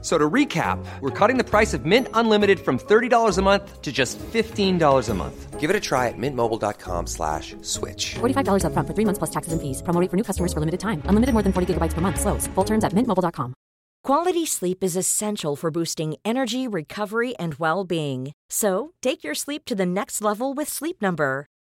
So to recap, we're cutting the price of Mint Unlimited from $30 a month to just $15 a month. Give it a try at mintmobile.com slash switch. $45 upfront for three months plus taxes and fees. Promo rate for new customers for limited time. Unlimited more than 40 gigabytes per month. Slows. Full terms at mintmobile.com. Quality sleep is essential for boosting energy, recovery, and well-being. So, take your sleep to the next level with Sleep Number.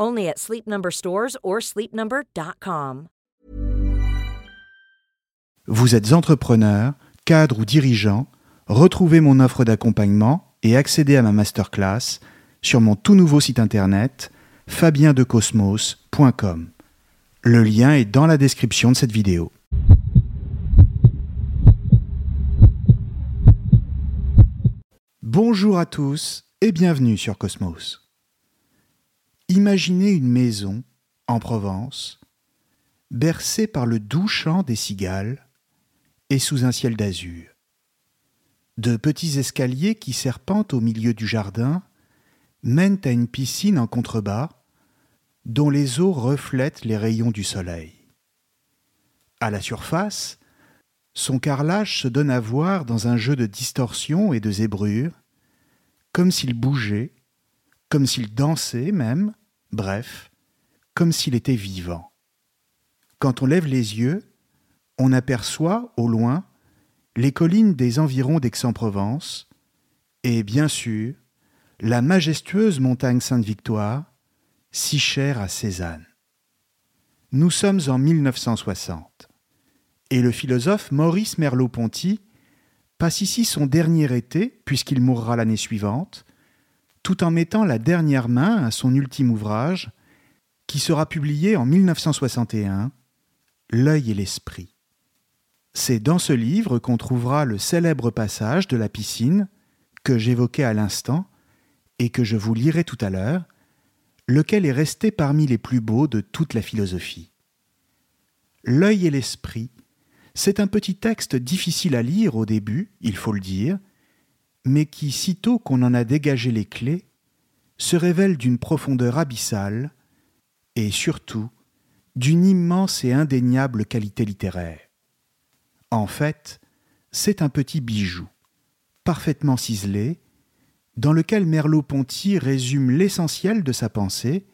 Only at or sleepnumber.com. Vous êtes entrepreneur, cadre ou dirigeant, retrouvez mon offre d'accompagnement et accédez à ma masterclass sur mon tout nouveau site internet fabiendecosmos.com. Le lien est dans la description de cette vidéo. Bonjour à tous et bienvenue sur Cosmos. Imaginez une maison en Provence, bercée par le doux chant des cigales et sous un ciel d'azur. De petits escaliers qui serpentent au milieu du jardin mènent à une piscine en contrebas dont les eaux reflètent les rayons du soleil. À la surface, son carrelage se donne à voir dans un jeu de distorsion et de zébrure, comme s'il bougeait, comme s'il dansait même, bref, comme s'il était vivant. Quand on lève les yeux, on aperçoit, au loin, les collines des environs d'Aix-en-Provence, et bien sûr, la majestueuse montagne Sainte-Victoire, si chère à Cézanne. Nous sommes en 1960 et le philosophe Maurice Merleau-Ponty passe ici son dernier été, puisqu'il mourra l'année suivante, tout en mettant la dernière main à son ultime ouvrage, qui sera publié en 1961, L'œil et l'esprit. C'est dans ce livre qu'on trouvera le célèbre passage de la piscine que j'évoquais à l'instant et que je vous lirai tout à l'heure, lequel est resté parmi les plus beaux de toute la philosophie. L'œil et l'esprit c'est un petit texte difficile à lire au début, il faut le dire, mais qui, sitôt qu'on en a dégagé les clés, se révèle d'une profondeur abyssale et surtout d'une immense et indéniable qualité littéraire. En fait, c'est un petit bijou, parfaitement ciselé, dans lequel Merleau-Ponty résume l'essentiel de sa pensée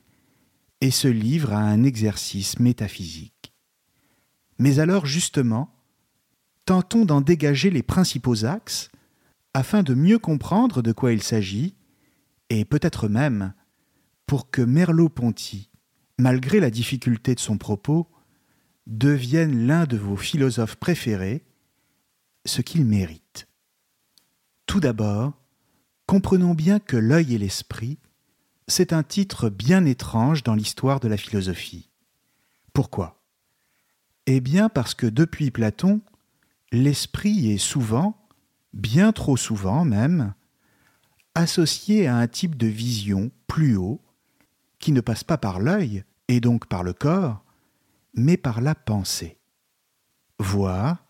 et se livre à un exercice métaphysique. Mais alors justement, tentons d'en dégager les principaux axes afin de mieux comprendre de quoi il s'agit, et peut-être même pour que Merleau-Ponty, malgré la difficulté de son propos, devienne l'un de vos philosophes préférés, ce qu'il mérite. Tout d'abord, comprenons bien que l'œil et l'esprit, c'est un titre bien étrange dans l'histoire de la philosophie. Pourquoi? Eh bien parce que depuis Platon, l'esprit est souvent, bien trop souvent même, associé à un type de vision plus haut, qui ne passe pas par l'œil et donc par le corps, mais par la pensée. Voir,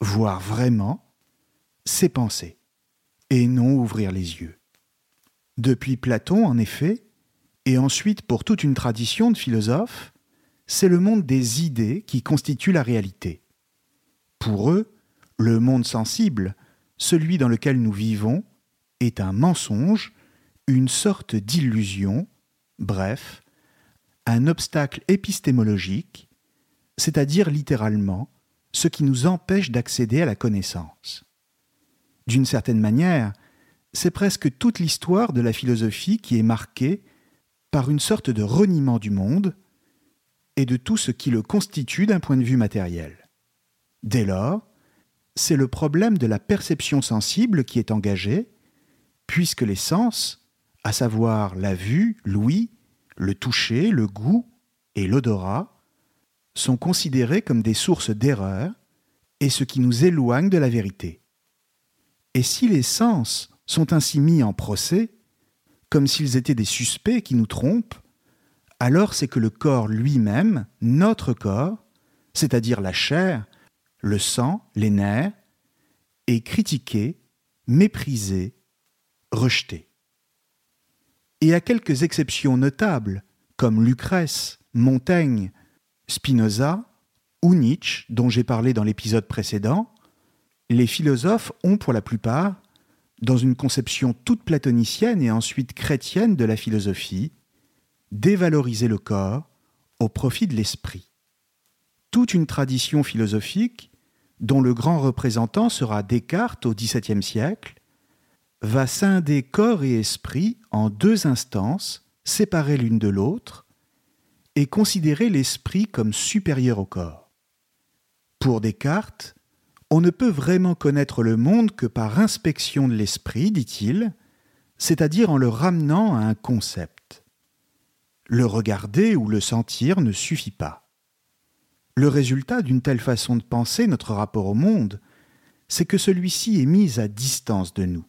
voir vraiment, c'est penser, et non ouvrir les yeux. Depuis Platon, en effet, et ensuite pour toute une tradition de philosophes, c'est le monde des idées qui constitue la réalité. Pour eux, le monde sensible, celui dans lequel nous vivons, est un mensonge, une sorte d'illusion, bref, un obstacle épistémologique, c'est-à-dire littéralement ce qui nous empêche d'accéder à la connaissance. D'une certaine manière, c'est presque toute l'histoire de la philosophie qui est marquée par une sorte de reniement du monde et de tout ce qui le constitue d'un point de vue matériel. Dès lors, c'est le problème de la perception sensible qui est engagé, puisque les sens, à savoir la vue, l'ouïe, le toucher, le goût et l'odorat, sont considérés comme des sources d'erreur et ce qui nous éloigne de la vérité. Et si les sens sont ainsi mis en procès, comme s'ils étaient des suspects qui nous trompent, alors c'est que le corps lui-même, notre corps, c'est-à-dire la chair, le sang, les nerfs, est critiqué, méprisé, rejeté. Et à quelques exceptions notables, comme Lucrèce, Montaigne, Spinoza ou Nietzsche, dont j'ai parlé dans l'épisode précédent, les philosophes ont pour la plupart, dans une conception toute platonicienne et ensuite chrétienne de la philosophie, dévalorisé le corps au profit de l'esprit. Toute une tradition philosophique, dont le grand représentant sera Descartes au XVIIe siècle, va scinder corps et esprit en deux instances séparées l'une de l'autre et considérer l'esprit comme supérieur au corps. Pour Descartes, on ne peut vraiment connaître le monde que par inspection de l'esprit, dit-il, c'est-à-dire en le ramenant à un concept. Le regarder ou le sentir ne suffit pas. Le résultat d'une telle façon de penser notre rapport au monde, c'est que celui-ci est mis à distance de nous.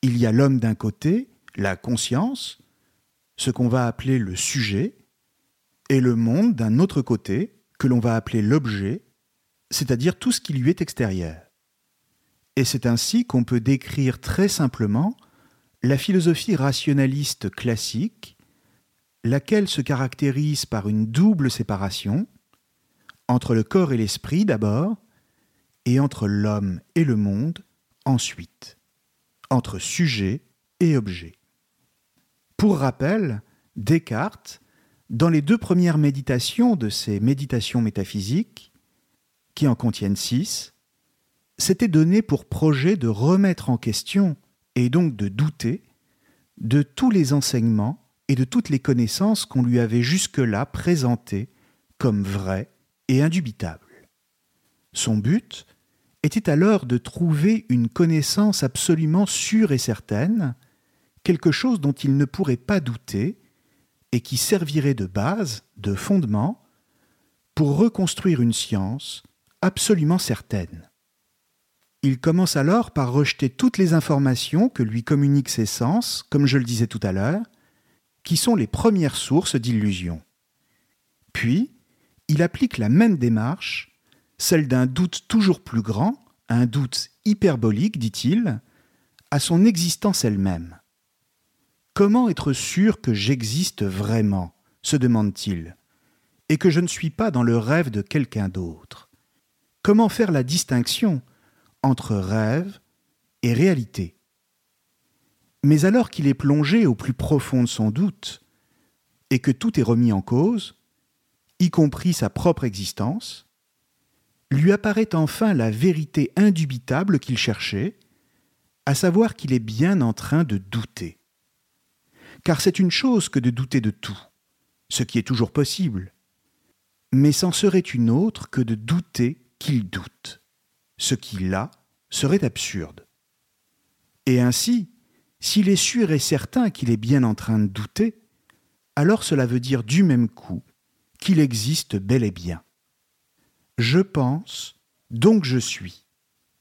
Il y a l'homme d'un côté, la conscience, ce qu'on va appeler le sujet, et le monde d'un autre côté, que l'on va appeler l'objet, c'est-à-dire tout ce qui lui est extérieur. Et c'est ainsi qu'on peut décrire très simplement la philosophie rationaliste classique, laquelle se caractérise par une double séparation, entre le corps et l'esprit d'abord, et entre l'homme et le monde ensuite, entre sujet et objet. Pour rappel, Descartes, dans les deux premières méditations de ces méditations métaphysiques, qui en contiennent six, s'était donné pour projet de remettre en question, et donc de douter, de tous les enseignements et de toutes les connaissances qu'on lui avait jusque-là présentées comme vraies et indubitables. Son but était alors de trouver une connaissance absolument sûre et certaine, quelque chose dont il ne pourrait pas douter, et qui servirait de base, de fondement, pour reconstruire une science absolument certaine. Il commence alors par rejeter toutes les informations que lui communiquent ses sens, comme je le disais tout à l'heure, qui sont les premières sources d'illusions. Puis, il applique la même démarche, celle d'un doute toujours plus grand, un doute hyperbolique, dit-il, à son existence elle-même. Comment être sûr que j'existe vraiment se demande-t-il, et que je ne suis pas dans le rêve de quelqu'un d'autre? Comment faire la distinction entre rêve et réalité? Mais alors qu'il est plongé au plus profond de son doute, et que tout est remis en cause, y compris sa propre existence, lui apparaît enfin la vérité indubitable qu'il cherchait, à savoir qu'il est bien en train de douter. Car c'est une chose que de douter de tout, ce qui est toujours possible, mais c'en serait une autre que de douter qu'il doute, ce qui là serait absurde. Et ainsi, s'il est sûr et certain qu'il est bien en train de douter, alors cela veut dire du même coup qu'il existe bel et bien. Je pense, donc je suis,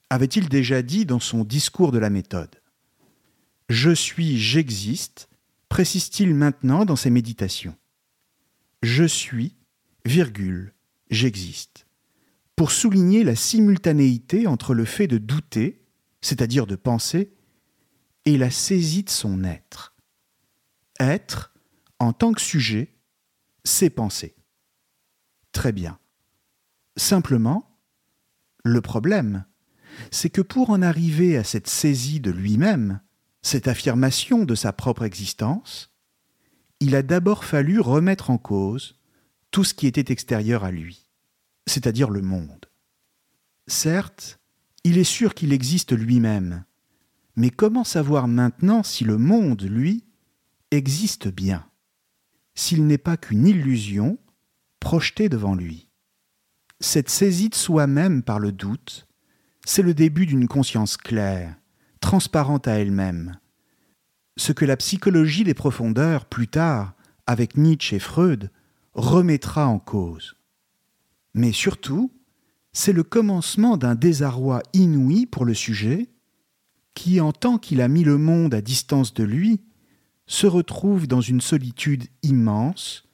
avait-il déjà dit dans son discours de la méthode. Je suis, j'existe, précise-t-il maintenant dans ses méditations. Je suis, virgule, j'existe, pour souligner la simultanéité entre le fait de douter, c'est-à-dire de penser, et la saisie de son être. Être, en tant que sujet, c'est penser. Très bien. Simplement, le problème, c'est que pour en arriver à cette saisie de lui-même, cette affirmation de sa propre existence, il a d'abord fallu remettre en cause tout ce qui était extérieur à lui, c'est-à-dire le monde. Certes, il est sûr qu'il existe lui-même, mais comment savoir maintenant si le monde, lui, existe bien, s'il n'est pas qu'une illusion projetée devant lui cette saisie de soi-même par le doute, c'est le début d'une conscience claire, transparente à elle-même. Ce que la psychologie des profondeurs, plus tard, avec Nietzsche et Freud, remettra en cause. Mais surtout, c'est le commencement d'un désarroi inouï pour le sujet, qui, en tant qu'il a mis le monde à distance de lui, se retrouve dans une solitude immense,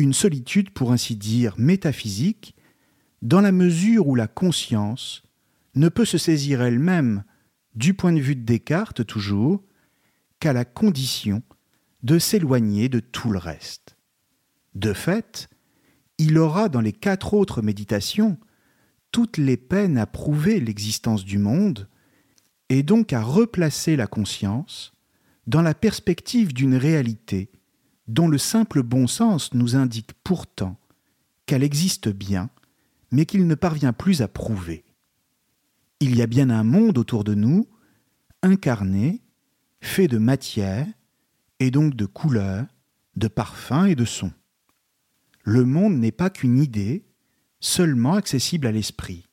une solitude pour ainsi dire métaphysique, dans la mesure où la conscience ne peut se saisir elle-même, du point de vue de Descartes toujours, qu'à la condition de s'éloigner de tout le reste. De fait, il aura dans les quatre autres méditations toutes les peines à prouver l'existence du monde, et donc à replacer la conscience dans la perspective d'une réalité dont le simple bon sens nous indique pourtant qu'elle existe bien, mais qu'il ne parvient plus à prouver. Il y a bien un monde autour de nous, incarné, fait de matière, et donc de couleurs, de parfums et de sons. Le monde n'est pas qu'une idée, seulement accessible à l'esprit.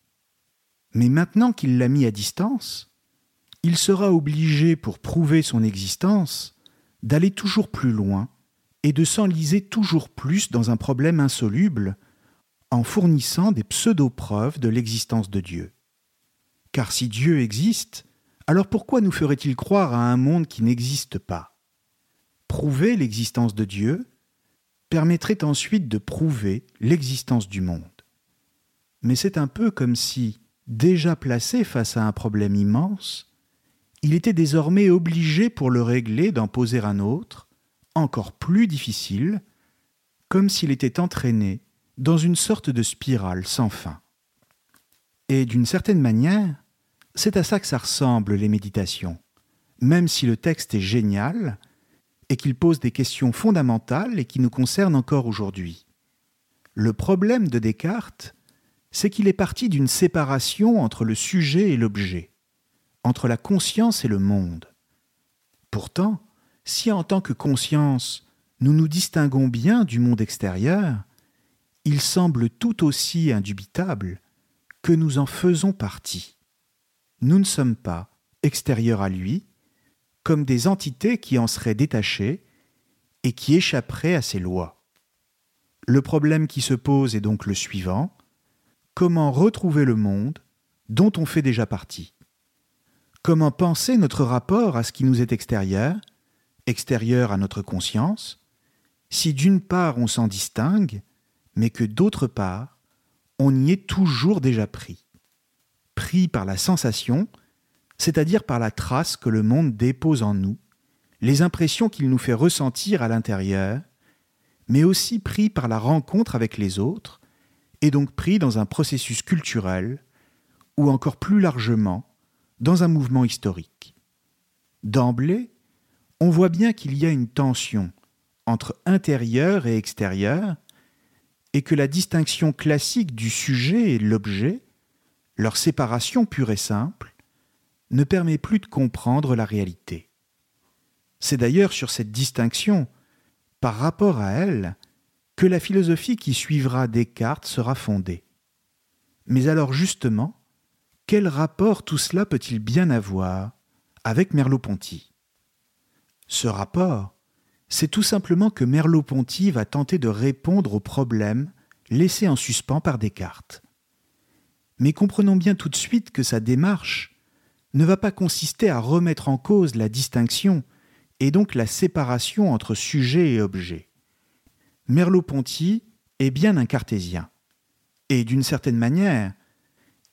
Mais maintenant qu'il l'a mis à distance, il sera obligé, pour prouver son existence, d'aller toujours plus loin et de s'enliser toujours plus dans un problème insoluble en fournissant des pseudo-preuves de l'existence de Dieu. Car si Dieu existe, alors pourquoi nous ferait-il croire à un monde qui n'existe pas? Prouver l'existence de Dieu permettrait ensuite de prouver l'existence du monde. Mais c'est un peu comme si, déjà placé face à un problème immense, il était désormais obligé pour le régler d'en poser un autre, encore plus difficile, comme s'il était entraîné dans une sorte de spirale sans fin. Et d'une certaine manière, c'est à ça que ça ressemble les méditations. Même si le texte est génial, et qu'il pose des questions fondamentales et qui nous concernent encore aujourd'hui. Le problème de Descartes, c'est qu'il est parti d'une séparation entre le sujet et l'objet, entre la conscience et le monde. Pourtant, si en tant que conscience, nous nous distinguons bien du monde extérieur, il semble tout aussi indubitable que nous en faisons partie. Nous ne sommes pas extérieurs à lui, comme des entités qui en seraient détachées et qui échapperaient à ses lois. Le problème qui se pose est donc le suivant comment retrouver le monde dont on fait déjà partie? Comment penser notre rapport à ce qui nous est extérieur, extérieur à notre conscience, si d'une part on s'en distingue, mais que d'autre part on y est toujours déjà pris Pris par la sensation, c'est-à-dire par la trace que le monde dépose en nous, les impressions qu'il nous fait ressentir à l'intérieur, mais aussi pris par la rencontre avec les autres, et donc pris dans un processus culturel, ou encore plus largement, dans un mouvement historique. D'emblée, on voit bien qu'il y a une tension entre intérieur et extérieur, et que la distinction classique du sujet et de l'objet, leur séparation pure et simple, ne permet plus de comprendre la réalité. C'est d'ailleurs sur cette distinction, par rapport à elle, que la philosophie qui suivra Descartes sera fondée. Mais alors justement, quel rapport tout cela peut-il bien avoir avec Merleau-Ponty? Ce rapport, c'est tout simplement que Merleau-Ponty va tenter de répondre aux problèmes laissés en suspens par Descartes. Mais comprenons bien tout de suite que sa démarche ne va pas consister à remettre en cause la distinction et donc la séparation entre sujet et objet. Merleau-Ponty est bien un cartésien, et d'une certaine manière,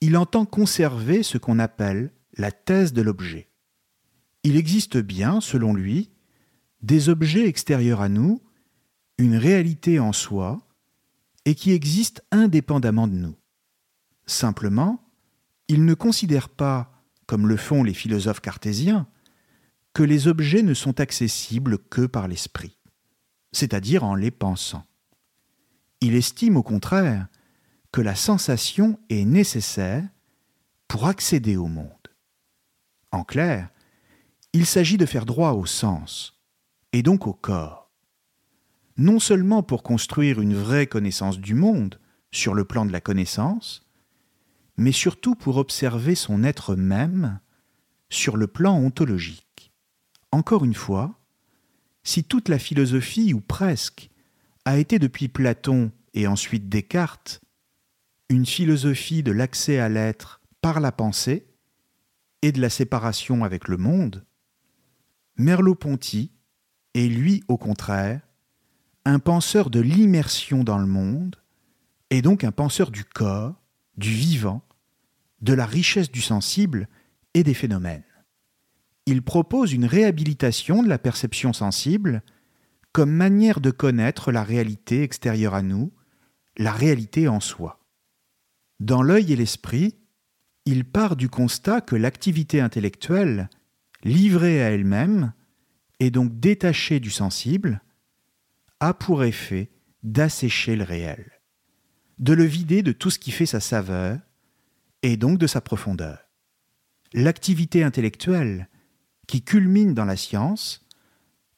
il entend conserver ce qu'on appelle la thèse de l'objet. Il existe bien, selon lui, des objets extérieurs à nous, une réalité en soi, et qui existent indépendamment de nous. Simplement, il ne considère pas comme le font les philosophes cartésiens, que les objets ne sont accessibles que par l'esprit, c'est-à-dire en les pensant. Il estime au contraire que la sensation est nécessaire pour accéder au monde. En clair, il s'agit de faire droit au sens, et donc au corps, non seulement pour construire une vraie connaissance du monde sur le plan de la connaissance, mais surtout pour observer son être même sur le plan ontologique. Encore une fois, si toute la philosophie, ou presque, a été depuis Platon et ensuite Descartes, une philosophie de l'accès à l'être par la pensée et de la séparation avec le monde, Merleau-Ponty est lui, au contraire, un penseur de l'immersion dans le monde, et donc un penseur du corps, du vivant, de la richesse du sensible et des phénomènes. Il propose une réhabilitation de la perception sensible comme manière de connaître la réalité extérieure à nous, la réalité en soi. Dans l'œil et l'esprit, il part du constat que l'activité intellectuelle, livrée à elle-même, et donc détachée du sensible, a pour effet d'assécher le réel, de le vider de tout ce qui fait sa saveur, et donc de sa profondeur. L'activité intellectuelle, qui culmine dans la science,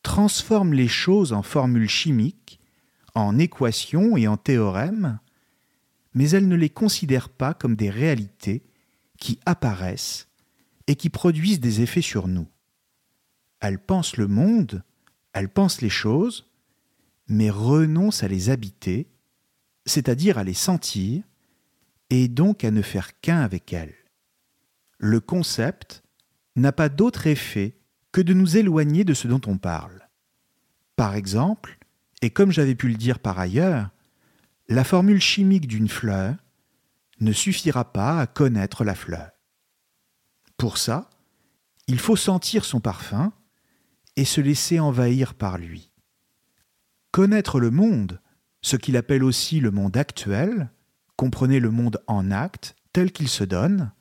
transforme les choses en formules chimiques, en équations et en théorèmes, mais elle ne les considère pas comme des réalités qui apparaissent et qui produisent des effets sur nous. Elle pense le monde, elle pense les choses, mais renonce à les habiter, c'est-à-dire à les sentir, et donc à ne faire qu'un avec elles. Le concept n'a pas d'autre effet que de nous éloigner de ce dont on parle. Par exemple, et comme j'avais pu le dire par ailleurs, la formule chimique d'une fleur ne suffira pas à connaître la fleur. Pour ça, il faut sentir son parfum et se laisser envahir par lui. Connaître le monde, ce qu'il appelle aussi le monde actuel, comprenez le monde en acte, tel qu'il se donne,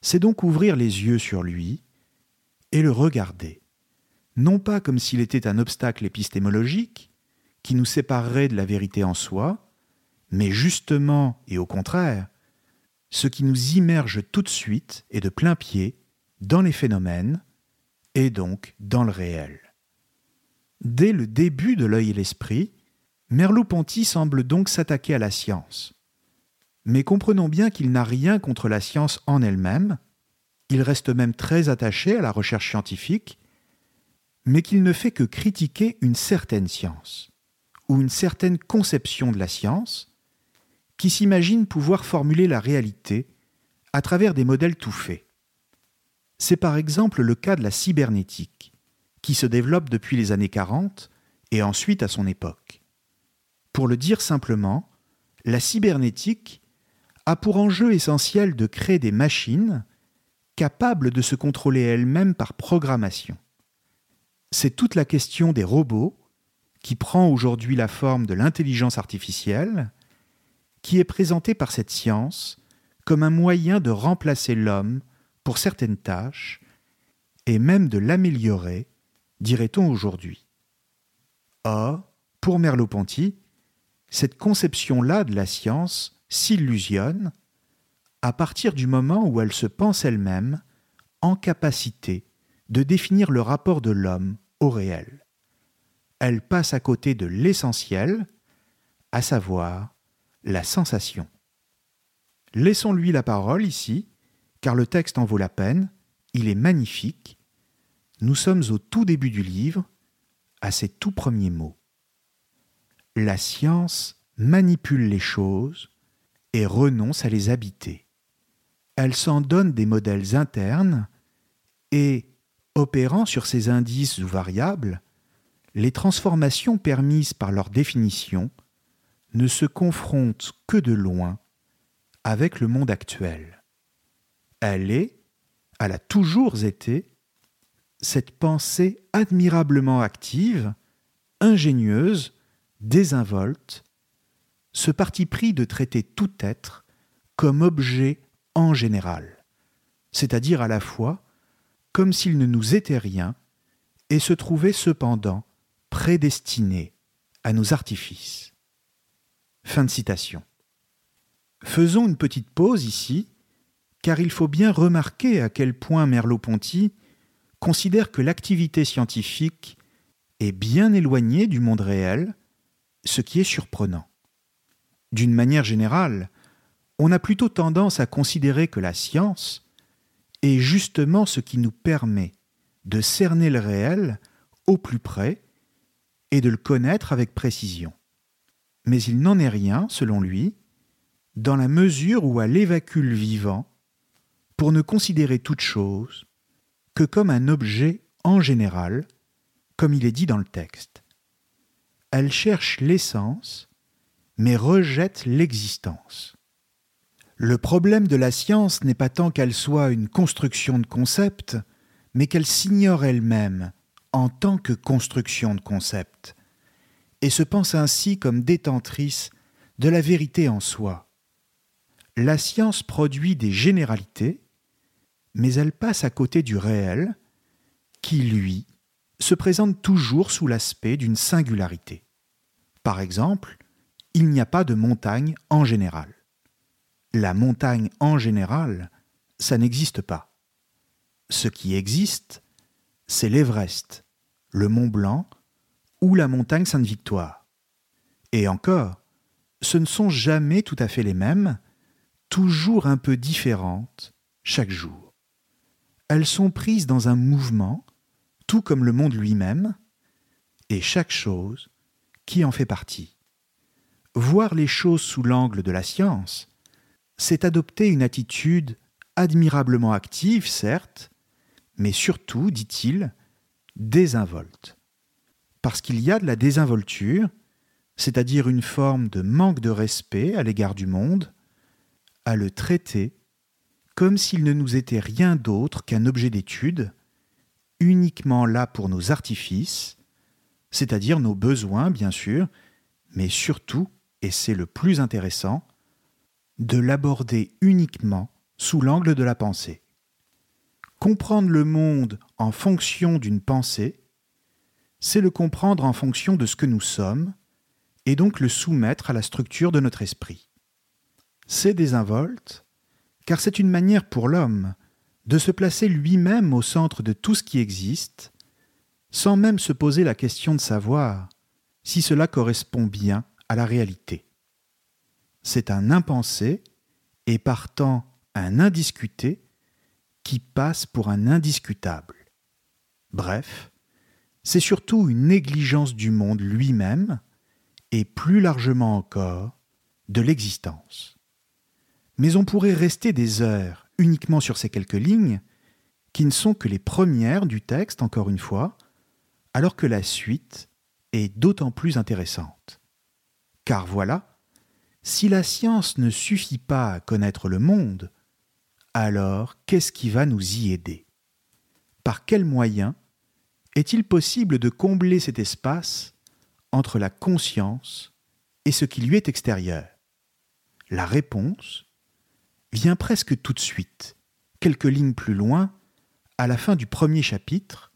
c'est donc ouvrir les yeux sur lui et le regarder, non pas comme s'il était un obstacle épistémologique qui nous séparerait de la vérité en soi, mais justement et au contraire, ce qui nous immerge tout de suite et de plein pied dans les phénomènes et donc dans le réel. Dès le début de l'œil et l'esprit, Merleau-Ponty semble donc s'attaquer à la science. Mais comprenons bien qu'il n'a rien contre la science en elle-même, il reste même très attaché à la recherche scientifique, mais qu'il ne fait que critiquer une certaine science, ou une certaine conception de la science, qui s'imagine pouvoir formuler la réalité à travers des modèles tout faits. C'est par exemple le cas de la cybernétique, qui se développe depuis les années 40 et ensuite à son époque. Pour le dire simplement, la cybernétique a pour enjeu essentiel de créer des machines capables de se contrôler elles-mêmes par programmation. C'est toute la question des robots, qui prend aujourd'hui la forme de l'intelligence artificielle, qui est présentée par cette science comme un moyen de remplacer l'homme pour certaines tâches et même de l'améliorer, dirait-on aujourd'hui. Or, pour Merleau-Ponty, cette conception-là de la science s'illusionne à partir du moment où elle se pense elle-même en capacité de définir le rapport de l'homme au réel. Elle passe à côté de l'essentiel, à savoir la sensation. Laissons-lui la parole ici, car le texte en vaut la peine, il est magnifique. Nous sommes au tout début du livre, à ses tout premiers mots. La science manipule les choses et renonce à les habiter. Elle s'en donne des modèles internes et, opérant sur ces indices ou variables, les transformations permises par leur définition ne se confronte que de loin avec le monde actuel. Elle est, elle a toujours été, cette pensée admirablement active, ingénieuse, désinvolte, ce parti pris de traiter tout être comme objet en général, c'est-à-dire à la fois comme s'il ne nous était rien et se trouvait cependant prédestiné à nos artifices. Fin de citation. Faisons une petite pause ici, car il faut bien remarquer à quel point Merleau-Ponty considère que l'activité scientifique est bien éloignée du monde réel, ce qui est surprenant. D'une manière générale, on a plutôt tendance à considérer que la science est justement ce qui nous permet de cerner le réel au plus près et de le connaître avec précision. Mais il n'en est rien, selon lui, dans la mesure où elle évacue le vivant pour ne considérer toute chose que comme un objet en général, comme il est dit dans le texte. Elle cherche l'essence, mais rejette l'existence. Le problème de la science n'est pas tant qu'elle soit une construction de concepts, mais qu'elle s'ignore elle-même en tant que construction de concepts, et se pense ainsi comme détentrice de la vérité en soi. La science produit des généralités, mais elle passe à côté du réel, qui, lui, se présente toujours sous l'aspect d'une singularité. Par exemple, il n'y a pas de montagne en général. La montagne en général, ça n'existe pas. Ce qui existe, c'est l'Everest, le Mont Blanc ou la montagne Sainte-Victoire. Et encore, ce ne sont jamais tout à fait les mêmes, toujours un peu différentes chaque jour. Elles sont prises dans un mouvement, tout comme le monde lui-même, et chaque chose qui en fait partie. Voir les choses sous l'angle de la science, c'est adopter une attitude admirablement active, certes, mais surtout, dit-il, désinvolte. Parce qu'il y a de la désinvolture, c'est-à-dire une forme de manque de respect à l'égard du monde, à le traiter comme s'il ne nous était rien d'autre qu'un objet d'étude, uniquement là pour nos artifices, c'est-à-dire nos besoins, bien sûr, mais surtout, et c'est le plus intéressant, de l'aborder uniquement sous l'angle de la pensée. Comprendre le monde en fonction d'une pensée, c'est le comprendre en fonction de ce que nous sommes, et donc le soumettre à la structure de notre esprit. C'est désinvolte, car c'est une manière pour l'homme de se placer lui-même au centre de tout ce qui existe, sans même se poser la question de savoir si cela correspond bien à la réalité. C'est un impensé, et partant un indiscuté, qui passe pour un indiscutable. Bref, c'est surtout une négligence du monde lui-même, et plus largement encore, de l'existence. Mais on pourrait rester des heures uniquement sur ces quelques lignes, qui ne sont que les premières du texte, encore une fois, alors que la suite est d'autant plus intéressante. Car voilà, si la science ne suffit pas à connaître le monde, alors qu'est-ce qui va nous y aider? Par quels moyens est-il possible de combler cet espace entre la conscience et ce qui lui est extérieur? La réponse vient presque tout de suite, quelques lignes plus loin, à la fin du premier chapitre,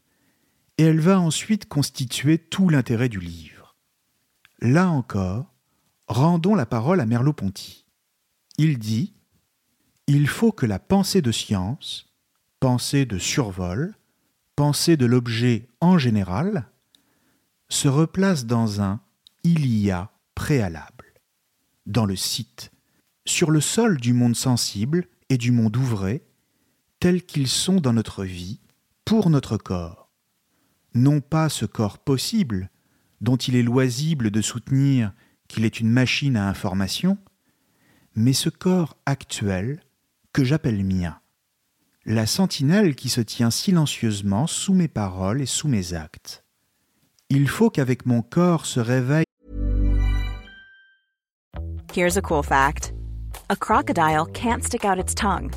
et elle va ensuite constituer tout l'intérêt du livre. Là encore, rendons la parole à Merleau-Ponty. Il dit il faut que la pensée de science, pensée de survol, pensée de l'objet en général, se replace dans un il y a préalable, dans le site, sur le sol du monde sensible et du monde ouvré, tels qu'ils sont dans notre vie, pour notre corps. Non pas ce corps possible, dont il est loisible de soutenir qu'il est une machine à information, mais ce corps actuel que j'appelle mien, la sentinelle qui se tient silencieusement sous mes paroles et sous mes actes. Il faut qu'avec mon corps se réveille. Here's a cool fact a crocodile can't stick out its tongue.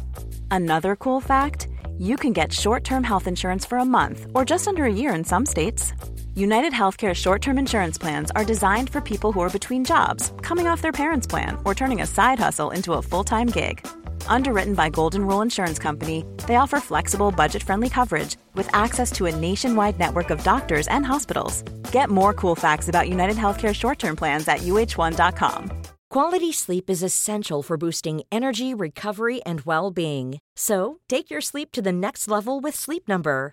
Another cool fact you can get short term health insurance for a month or just under a year in some states. United Healthcare short term insurance plans are designed for people who are between jobs, coming off their parents' plan, or turning a side hustle into a full time gig. Underwritten by Golden Rule Insurance Company, they offer flexible, budget friendly coverage with access to a nationwide network of doctors and hospitals. Get more cool facts about United Healthcare short term plans at uh1.com. Quality sleep is essential for boosting energy, recovery, and well being. So take your sleep to the next level with Sleep Number.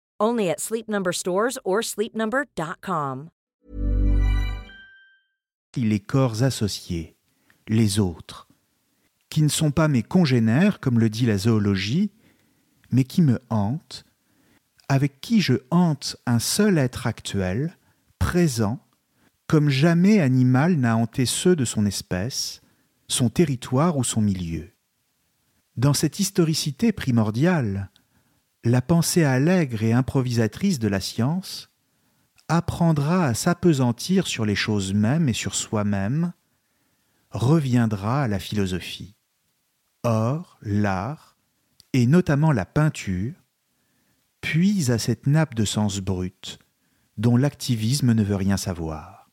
Only at Sleep stores or sleepnumber.com. Les corps associés, les autres, qui ne sont pas mes congénères, comme le dit la zoologie, mais qui me hantent, avec qui je hante un seul être actuel, présent, comme jamais animal n'a hanté ceux de son espèce, son territoire ou son milieu. Dans cette historicité primordiale, la pensée allègre et improvisatrice de la science apprendra à s'apesantir sur les choses mêmes et sur soi-même, reviendra à la philosophie. Or, l'art, et notamment la peinture, puise à cette nappe de sens brut dont l'activisme ne veut rien savoir.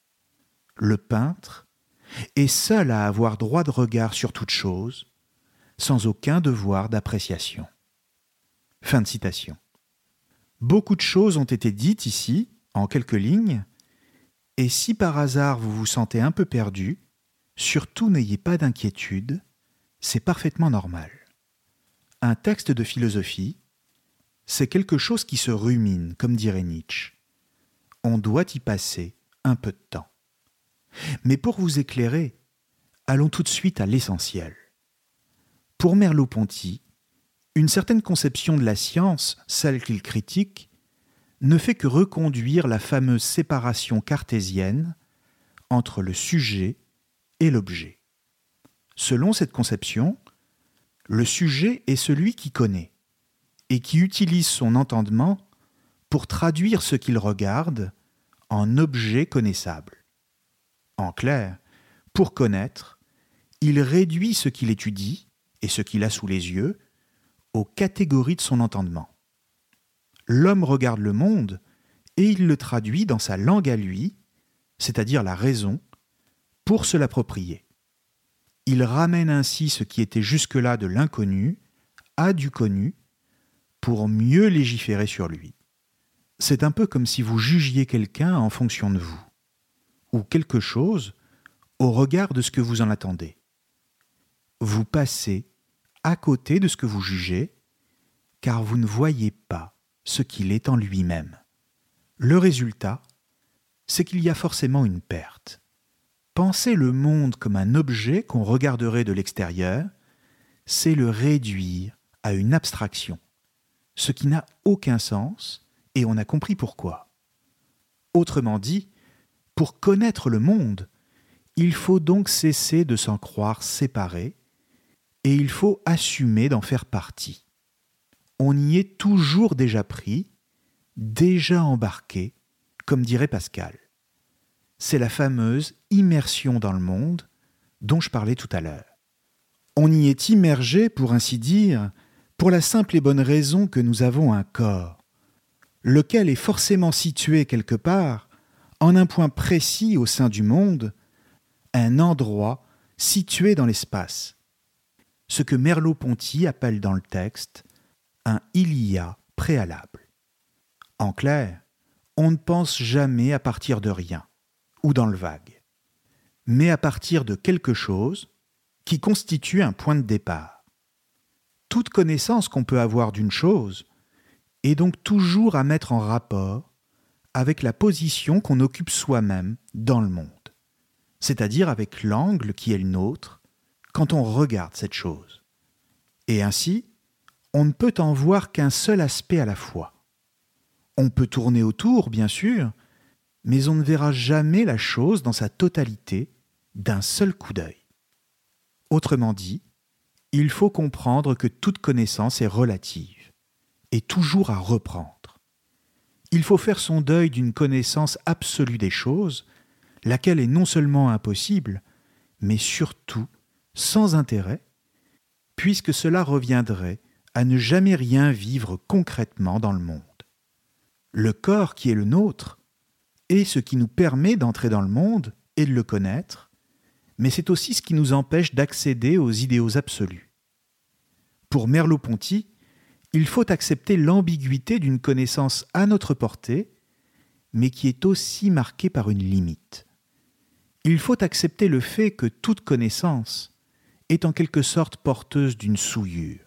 Le peintre est seul à avoir droit de regard sur toute chose, sans aucun devoir d'appréciation. Fin de citation. Beaucoup de choses ont été dites ici, en quelques lignes, et si par hasard vous vous sentez un peu perdu, surtout n'ayez pas d'inquiétude, c'est parfaitement normal. Un texte de philosophie, c'est quelque chose qui se rumine, comme dirait Nietzsche. On doit y passer un peu de temps. Mais pour vous éclairer, allons tout de suite à l'essentiel. Pour Merleau-Ponty, une certaine conception de la science, celle qu'il critique, ne fait que reconduire la fameuse séparation cartésienne entre le sujet et l'objet. Selon cette conception, le sujet est celui qui connaît et qui utilise son entendement pour traduire ce qu'il regarde en objet connaissable. En clair, pour connaître, il réduit ce qu'il étudie et ce qu'il a sous les yeux aux catégories de son entendement. L'homme regarde le monde et il le traduit dans sa langue à lui, c'est-à-dire la raison, pour se l'approprier. Il ramène ainsi ce qui était jusque-là de l'inconnu à du connu pour mieux légiférer sur lui. C'est un peu comme si vous jugiez quelqu'un en fonction de vous, ou quelque chose au regard de ce que vous en attendez. Vous passez à côté de ce que vous jugez, car vous ne voyez pas ce qu'il est en lui-même. Le résultat, c'est qu'il y a forcément une perte. Penser le monde comme un objet qu'on regarderait de l'extérieur, c'est le réduire à une abstraction, ce qui n'a aucun sens, et on a compris pourquoi. Autrement dit, pour connaître le monde, il faut donc cesser de s'en croire séparé et il faut assumer d'en faire partie. On y est toujours déjà pris, déjà embarqué, comme dirait Pascal. C'est la fameuse immersion dans le monde dont je parlais tout à l'heure. On y est immergé, pour ainsi dire, pour la simple et bonne raison que nous avons un corps, lequel est forcément situé quelque part, en un point précis au sein du monde, un endroit situé dans l'espace, ce que Merleau-Ponty appelle dans le texte un il y a préalable. En clair, on ne pense jamais à partir de rien ou dans le vague, mais à partir de quelque chose qui constitue un point de départ. Toute connaissance qu'on peut avoir d'une chose est donc toujours à mettre en rapport avec la position qu'on occupe soi-même dans le monde, c'est-à-dire avec l'angle qui est le nôtre quand on regarde cette chose. Et ainsi, on ne peut en voir qu'un seul aspect à la fois. On peut tourner autour, bien sûr, mais on ne verra jamais la chose dans sa totalité d'un seul coup d'œil. Autrement dit, il faut comprendre que toute connaissance est relative et toujours à reprendre. Il faut faire son deuil d'une connaissance absolue des choses, laquelle est non seulement impossible, mais surtout sans intérêt, puisque cela reviendrait à ne jamais rien vivre concrètement dans le monde. Le corps qui est le nôtre est ce qui nous permet d'entrer dans le monde et de le connaître, mais c'est aussi ce qui nous empêche d'accéder aux idéaux absolus. Pour Merleau-Ponty, il faut accepter l'ambiguïté d'une connaissance à notre portée, mais qui est aussi marquée par une limite. Il faut accepter le fait que toute connaissance est en quelque sorte porteuse d'une souillure,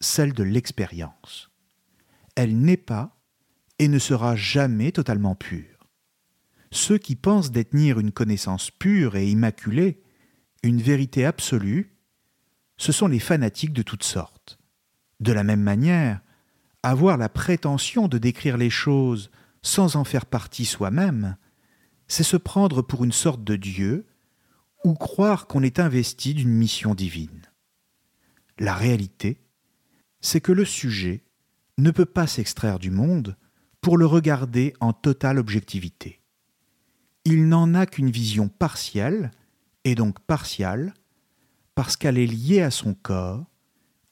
celle de l'expérience. Elle n'est pas et ne sera jamais totalement pure. Ceux qui pensent détenir une connaissance pure et immaculée, une vérité absolue, ce sont les fanatiques de toutes sortes. De la même manière, avoir la prétention de décrire les choses sans en faire partie soi-même, c'est se prendre pour une sorte de Dieu ou croire qu'on est investi d'une mission divine. La réalité, c'est que le sujet ne peut pas s'extraire du monde pour le regarder en totale objectivité. Il n'en a qu'une vision partielle, et donc partiale, parce qu'elle est liée à son corps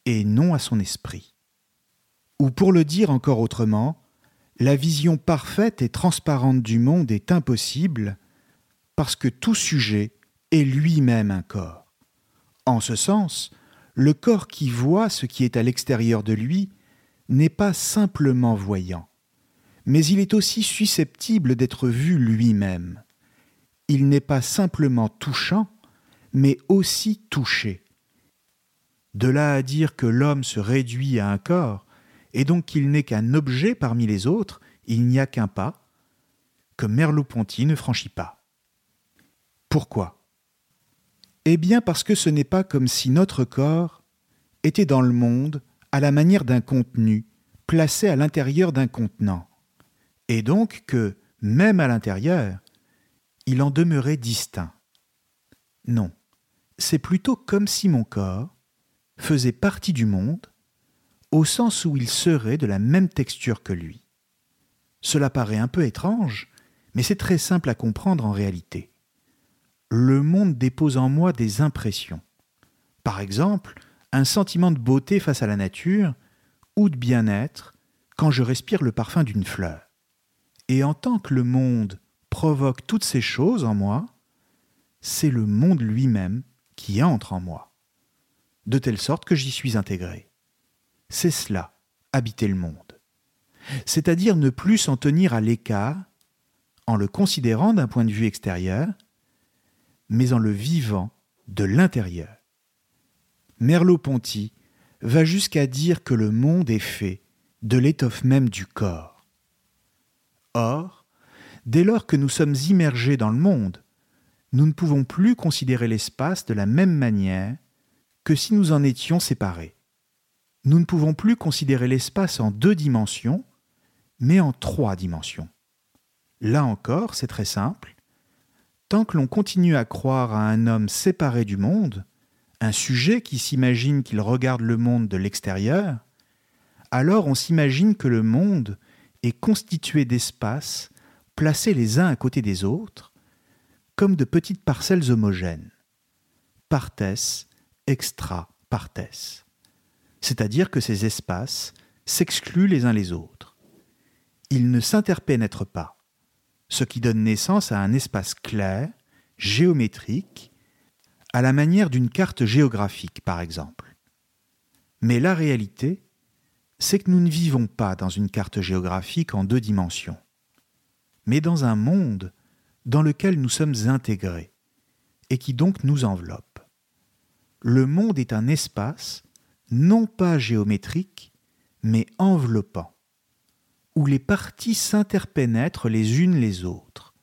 et non à son esprit. Ou pour le dire encore autrement, la vision parfaite et transparente du monde est impossible parce que tout sujet est lui-même un corps. En ce sens, le corps qui voit ce qui est à l'extérieur de lui n'est pas simplement voyant, mais il est aussi susceptible d'être vu lui-même. Il n'est pas simplement touchant, mais aussi touché. De là à dire que l'homme se réduit à un corps, et donc qu'il n'est qu'un objet parmi les autres, il n'y a qu'un pas, que Merleau-Ponty ne franchit pas. Pourquoi? Eh bien parce que ce n'est pas comme si notre corps était dans le monde à la manière d'un contenu, placé à l'intérieur d'un contenant, et donc que, même à l'intérieur, il en demeurait distinct. Non, c'est plutôt comme si mon corps faisait partie du monde au sens où il serait de la même texture que lui. Cela paraît un peu étrange, mais c'est très simple à comprendre en réalité. Le monde dépose en moi des impressions. Par exemple, un sentiment de beauté face à la nature ou de bien-être quand je respire le parfum d'une fleur. Et en tant que le monde provoque toutes ces choses en moi, c'est le monde lui-même qui entre en moi, de telle sorte que j'y suis intégré c'est cela, habiter le monde. C'est-à-dire ne plus s'en tenir à l'écart, en le considérant d'un point de vue extérieur, mais en le vivant de l'intérieur. Merleau-Ponty va jusqu'à dire que le monde est fait de l'étoffe même du corps. Or, dès lors que nous sommes immergés dans le monde, nous ne pouvons plus considérer l'espace de la même manière que si nous en étions séparés nous ne pouvons plus considérer l'espace en deux dimensions, mais en trois dimensions. Là encore, c'est très simple. Tant que l'on continue à croire à un homme séparé du monde, un sujet qui s'imagine qu'il regarde le monde de l'extérieur, alors on s'imagine que le monde est constitué d'espaces placés les uns à côté des autres, comme de petites parcelles homogènes, partes, extra partes c'est-à-dire que ces espaces s'excluent les uns les autres. Ils ne s'interpénètrent pas, ce qui donne naissance à un espace clair, géométrique, à la manière d'une carte géographique par exemple. Mais la réalité, c'est que nous ne vivons pas dans une carte géographique en deux dimensions, mais dans un monde dans lequel nous sommes intégrés et qui donc nous enveloppe. Le monde est un espace non pas géométrique, mais enveloppant, où les parties s'interpénètrent les unes les autres,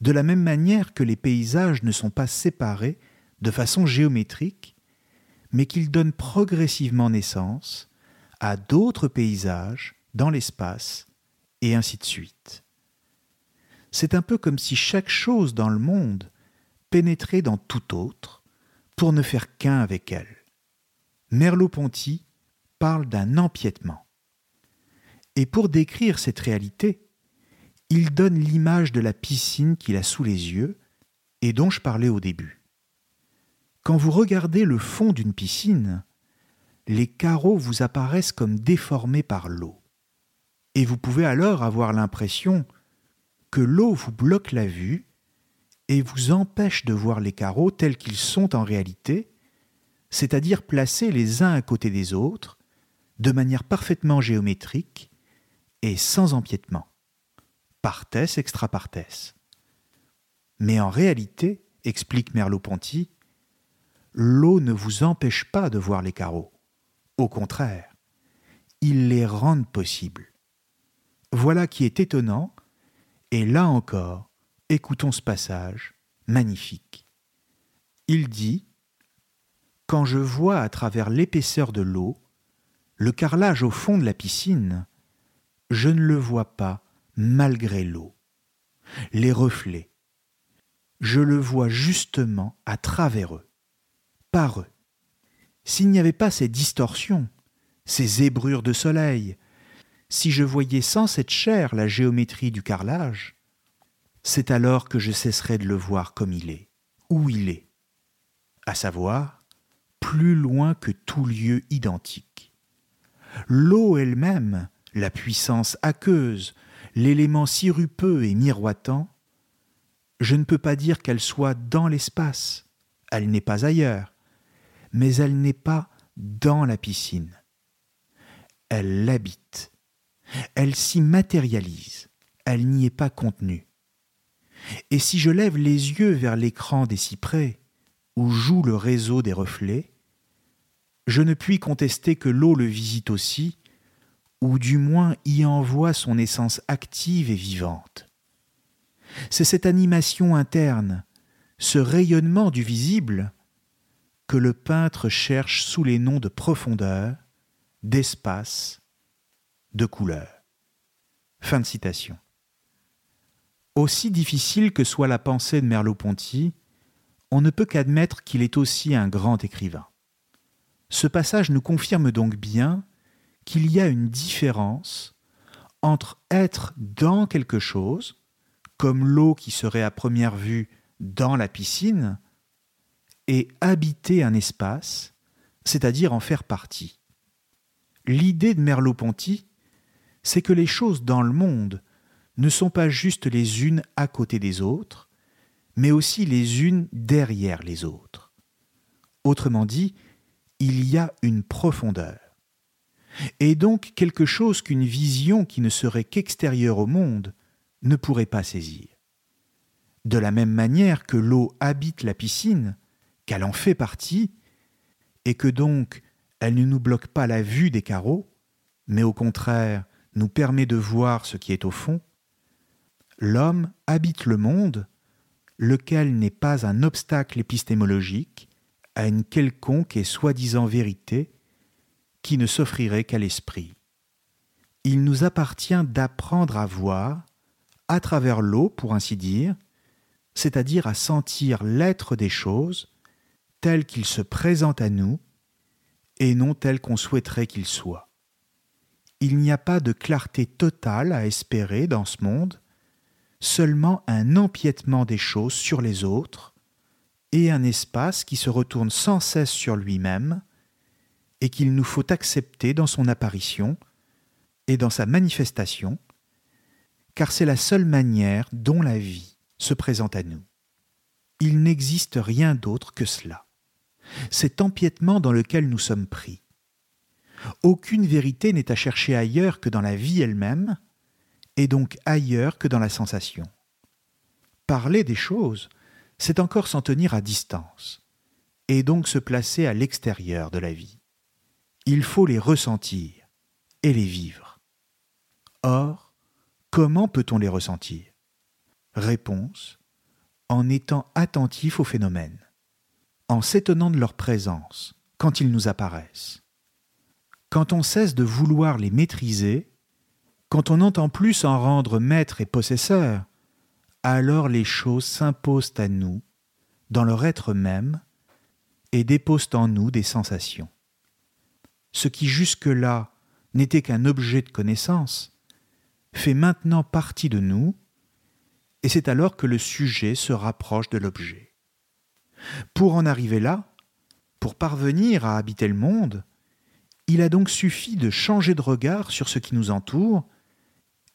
de la même manière que les paysages ne sont pas séparés de façon géométrique, mais qu'ils donnent progressivement naissance à d'autres paysages dans l'espace, et ainsi de suite. C'est un peu comme si chaque chose dans le monde pénétrait dans tout autre pour ne faire qu'un avec elle. Merleau-Ponty parle d'un empiètement. Et pour décrire cette réalité, il donne l'image de la piscine qu'il a sous les yeux et dont je parlais au début. Quand vous regardez le fond d'une piscine, les carreaux vous apparaissent comme déformés par l'eau. Et vous pouvez alors avoir l'impression que l'eau vous bloque la vue et vous empêche de voir les carreaux tels qu'ils sont en réalité, c'est-à-dire placés les uns à côté des autres, de manière parfaitement géométrique et sans empiètement, parthès extra parthès. Mais en réalité, explique Merleau-Ponty, l'eau ne vous empêche pas de voir les carreaux. Au contraire, il les rend possibles. Voilà qui est étonnant, et là encore, écoutons ce passage magnifique. Il dit Quand je vois à travers l'épaisseur de l'eau le carrelage au fond de la piscine, je ne le vois pas malgré l'eau. Les reflets, je le vois justement à travers eux, par eux. S'il n'y avait pas ces distorsions, ces zébrures de soleil, si je voyais sans cette chair la géométrie du carrelage, c'est alors que je cesserais de le voir comme il est, où il est, à savoir plus loin que tout lieu identique. L'eau elle-même, la puissance aqueuse, l'élément sirupeux et miroitant, je ne peux pas dire qu'elle soit dans l'espace, elle n'est pas ailleurs, mais elle n'est pas dans la piscine. Elle l'habite, elle s'y matérialise, elle n'y est pas contenue. Et si je lève les yeux vers l'écran des cyprès, où joue le réseau des reflets, je ne puis contester que l'eau le visite aussi, ou du moins y envoie son essence active et vivante. C'est cette animation interne, ce rayonnement du visible, que le peintre cherche sous les noms de profondeur, d'espace, de couleur. Fin de citation. Aussi difficile que soit la pensée de Merleau-Ponty, on ne peut qu'admettre qu'il est aussi un grand écrivain. Ce passage nous confirme donc bien qu'il y a une différence entre être dans quelque chose, comme l'eau qui serait à première vue dans la piscine, et habiter un espace, c'est-à-dire en faire partie. L'idée de Merleau-Ponty, c'est que les choses dans le monde ne sont pas juste les unes à côté des autres, mais aussi les unes derrière les autres. Autrement dit, il y a une profondeur. Et donc quelque chose qu'une vision qui ne serait qu'extérieure au monde ne pourrait pas saisir. De la même manière que l'eau habite la piscine, qu'elle en fait partie, et que donc elle ne nous bloque pas la vue des carreaux, mais au contraire nous permet de voir ce qui est au fond, l'homme habite le monde, lequel n'est pas un obstacle épistémologique à une quelconque et soi-disant vérité qui ne s'offrirait qu'à l'esprit. Il nous appartient d'apprendre à voir, à travers l'eau pour ainsi dire, c'est-à-dire à sentir l'être des choses tel qu'il se présente à nous et non tel qu'on souhaiterait qu'il soit. Il n'y a pas de clarté totale à espérer dans ce monde, seulement un empiètement des choses sur les autres, et un espace qui se retourne sans cesse sur lui-même, et qu'il nous faut accepter dans son apparition et dans sa manifestation, car c'est la seule manière dont la vie se présente à nous. Il n'existe rien d'autre que cela, cet empiètement dans lequel nous sommes pris. Aucune vérité n'est à chercher ailleurs que dans la vie elle-même, et donc ailleurs que dans la sensation. Parler des choses, c'est encore s'en tenir à distance, et donc se placer à l'extérieur de la vie. Il faut les ressentir et les vivre. Or, comment peut-on les ressentir? Réponse en étant attentif aux phénomènes, en s'étonnant de leur présence quand ils nous apparaissent. Quand on cesse de vouloir les maîtriser, quand on n'entend plus s'en rendre maître et possesseur, alors les choses s'imposent à nous, dans leur être même, et déposent en nous des sensations. Ce qui jusque-là n'était qu'un objet de connaissance, fait maintenant partie de nous, et c'est alors que le sujet se rapproche de l'objet. Pour en arriver là, pour parvenir à habiter le monde, il a donc suffi de changer de regard sur ce qui nous entoure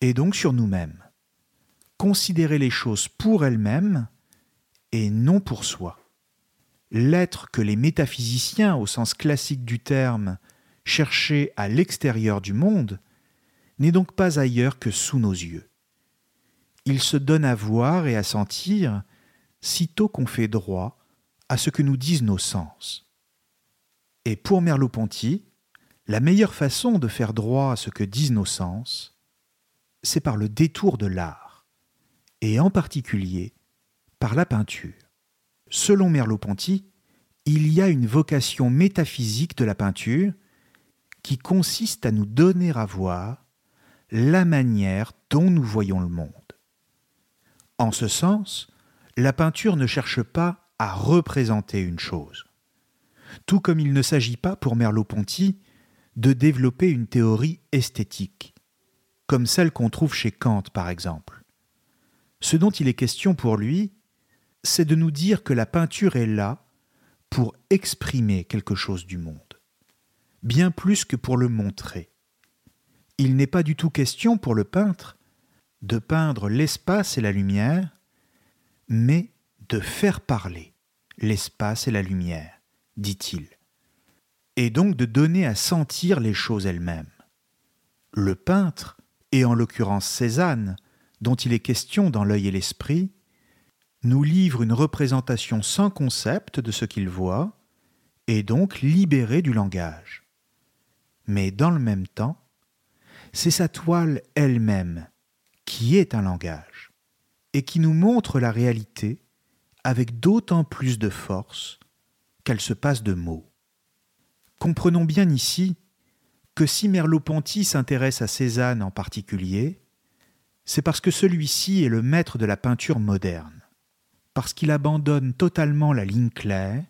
et donc sur nous-mêmes. Considérer les choses pour elles-mêmes et non pour soi. L'être que les métaphysiciens, au sens classique du terme, cherchaient à l'extérieur du monde, n'est donc pas ailleurs que sous nos yeux. Il se donne à voir et à sentir sitôt qu'on fait droit à ce que nous disent nos sens. Et pour Merleau-Ponty, la meilleure façon de faire droit à ce que disent nos sens, c'est par le détour de l'art, et en particulier par la peinture. Selon Merleau-Ponty, il y a une vocation métaphysique de la peinture qui consiste à nous donner à voir la manière dont nous voyons le monde. En ce sens, la peinture ne cherche pas à représenter une chose, tout comme il ne s'agit pas pour Merleau-Ponty de développer une théorie esthétique, comme celle qu'on trouve chez Kant par exemple. Ce dont il est question pour lui, c'est de nous dire que la peinture est là pour exprimer quelque chose du monde, bien plus que pour le montrer. Il n'est pas du tout question pour le peintre de peindre l'espace et la lumière, mais de faire parler l'espace et la lumière, dit-il, et donc de donner à sentir les choses elles-mêmes. Le peintre, et en l'occurrence Cézanne, dont il est question dans l'œil et l'esprit, nous livre une représentation sans concept de ce qu'il voit, et donc libéré du langage. Mais dans le même temps, c'est sa toile elle-même qui est un langage, et qui nous montre la réalité avec d'autant plus de force qu'elle se passe de mots. Comprenons bien ici que si Merleau-Ponty s'intéresse à Cézanne en particulier, c'est parce que celui-ci est le maître de la peinture moderne parce qu'il abandonne totalement la ligne claire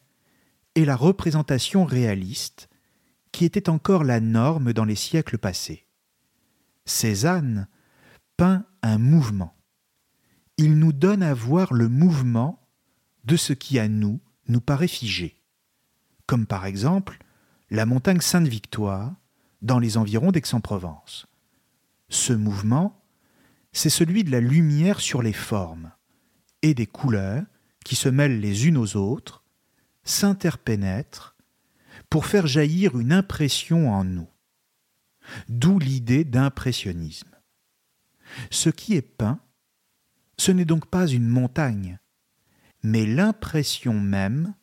et la représentation réaliste qui était encore la norme dans les siècles passés. Cézanne peint un mouvement. Il nous donne à voir le mouvement de ce qui à nous nous paraît figé, comme par exemple la montagne Sainte-Victoire dans les environs d'Aix-en-Provence. Ce mouvement, c'est celui de la lumière sur les formes, et des couleurs qui se mêlent les unes aux autres, s'interpénètrent pour faire jaillir une impression en nous. D'où l'idée d'impressionnisme. Ce qui est peint, ce n'est donc pas une montagne, mais l'impression même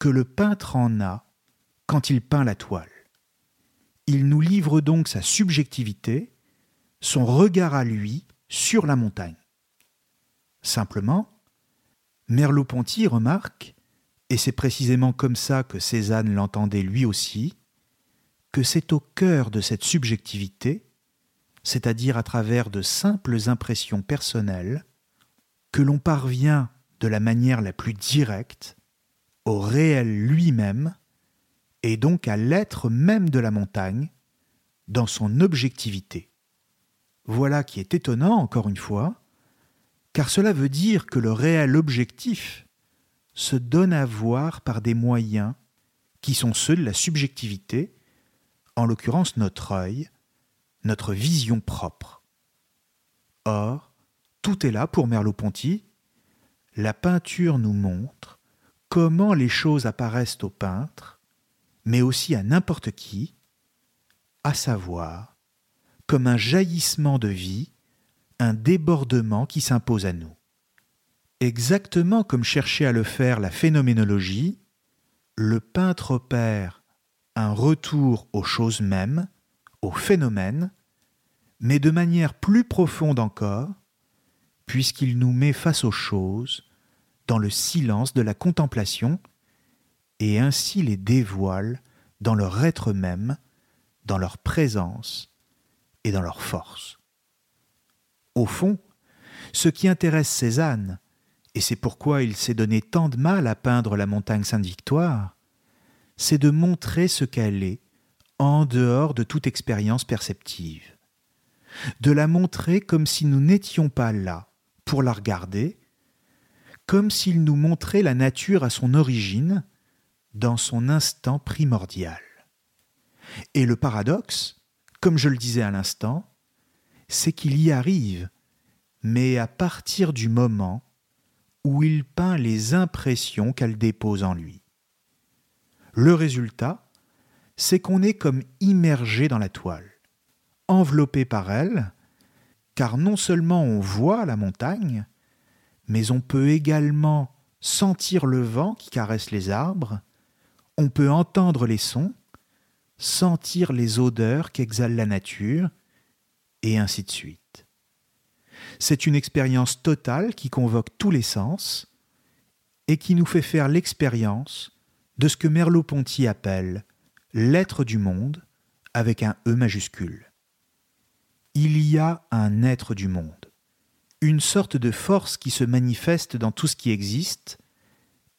que le peintre en a quand il peint la toile. Il nous livre donc sa subjectivité, son regard à lui sur la montagne. Simplement, Merleau-Ponty remarque, et c'est précisément comme ça que Cézanne l'entendait lui aussi, que c'est au cœur de cette subjectivité, c'est-à-dire à travers de simples impressions personnelles, que l'on parvient de la manière la plus directe au réel lui-même, et donc à l'être même de la montagne, dans son objectivité. Voilà qui est étonnant, encore une fois, car cela veut dire que le réel objectif se donne à voir par des moyens qui sont ceux de la subjectivité, en l'occurrence notre œil, notre vision propre. Or, tout est là pour Merleau-Ponty. La peinture nous montre comment les choses apparaissent au peintre, mais aussi à n'importe qui, à savoir comme un jaillissement de vie un débordement qui s'impose à nous. Exactement comme cherchait à le faire la phénoménologie, le peintre opère un retour aux choses mêmes, aux phénomènes, mais de manière plus profonde encore, puisqu'il nous met face aux choses dans le silence de la contemplation et ainsi les dévoile dans leur être même, dans leur présence et dans leur force. Au fond, ce qui intéresse Cézanne, et c'est pourquoi il s'est donné tant de mal à peindre la montagne Sainte-Victoire, c'est de montrer ce qu'elle est en dehors de toute expérience perceptive. De la montrer comme si nous n'étions pas là pour la regarder, comme s'il nous montrait la nature à son origine, dans son instant primordial. Et le paradoxe, comme je le disais à l'instant, c'est qu'il y arrive, mais à partir du moment où il peint les impressions qu'elle dépose en lui. Le résultat, c'est qu'on est comme immergé dans la toile, enveloppé par elle, car non seulement on voit la montagne, mais on peut également sentir le vent qui caresse les arbres, on peut entendre les sons, sentir les odeurs qu'exhale la nature, et ainsi de suite. C'est une expérience totale qui convoque tous les sens et qui nous fait faire l'expérience de ce que Merleau-Ponty appelle l'être du monde avec un E majuscule. Il y a un être du monde, une sorte de force qui se manifeste dans tout ce qui existe,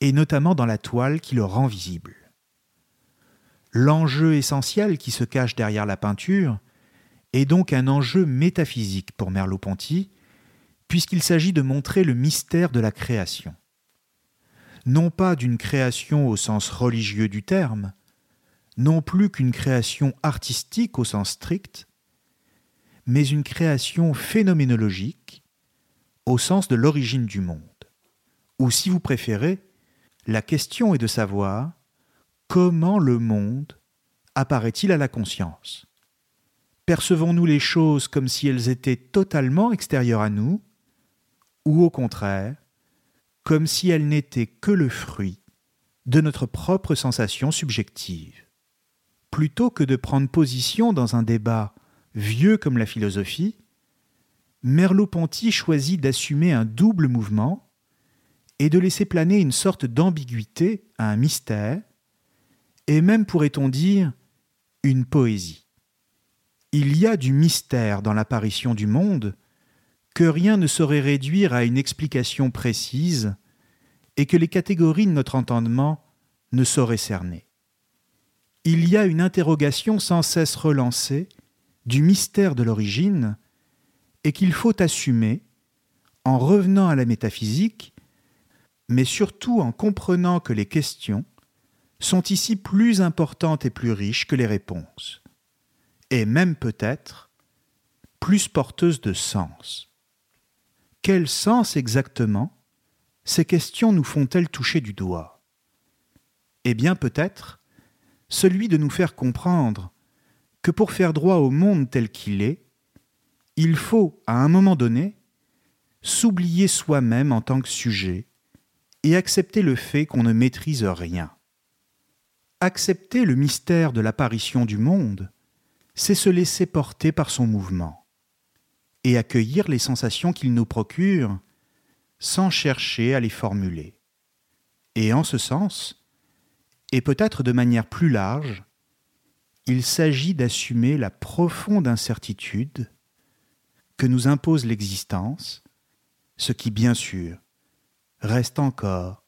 et notamment dans la toile qui le rend visible. L'enjeu essentiel qui se cache derrière la peinture est donc un enjeu métaphysique pour Merleau-Ponty, puisqu'il s'agit de montrer le mystère de la création. Non pas d'une création au sens religieux du terme, non plus qu'une création artistique au sens strict, mais une création phénoménologique au sens de l'origine du monde. Ou si vous préférez, la question est de savoir comment le monde apparaît-il à la conscience Percevons-nous les choses comme si elles étaient totalement extérieures à nous, ou au contraire, comme si elles n'étaient que le fruit de notre propre sensation subjective Plutôt que de prendre position dans un débat vieux comme la philosophie, Merleau-Ponty choisit d'assumer un double mouvement et de laisser planer une sorte d'ambiguïté à un mystère, et même pourrait-on dire une poésie. Il y a du mystère dans l'apparition du monde que rien ne saurait réduire à une explication précise et que les catégories de notre entendement ne sauraient cerner il y a une interrogation sans cesse relancée du mystère de l'origine et qu'il faut assumer en revenant à la métaphysique, mais surtout en comprenant que les questions sont ici plus importantes et plus riches que les réponses, et même peut-être plus porteuses de sens. Quel sens exactement ces questions nous font-elles toucher du doigt? Eh bien peut-être celui de nous faire comprendre que pour faire droit au monde tel qu'il est, il faut, à un moment donné, s'oublier soi-même en tant que sujet et accepter le fait qu'on ne maîtrise rien. Accepter le mystère de l'apparition du monde, c'est se laisser porter par son mouvement et accueillir les sensations qu'il nous procure sans chercher à les formuler. Et en ce sens, et peut-être de manière plus large, il s'agit d'assumer la profonde incertitude que nous impose l'existence, ce qui bien sûr reste encore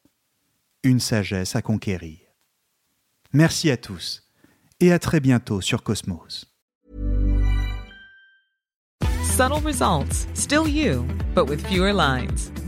une sagesse à conquérir. Merci à tous et à très bientôt sur Cosmos. Subtle results, still you, but with fewer lines.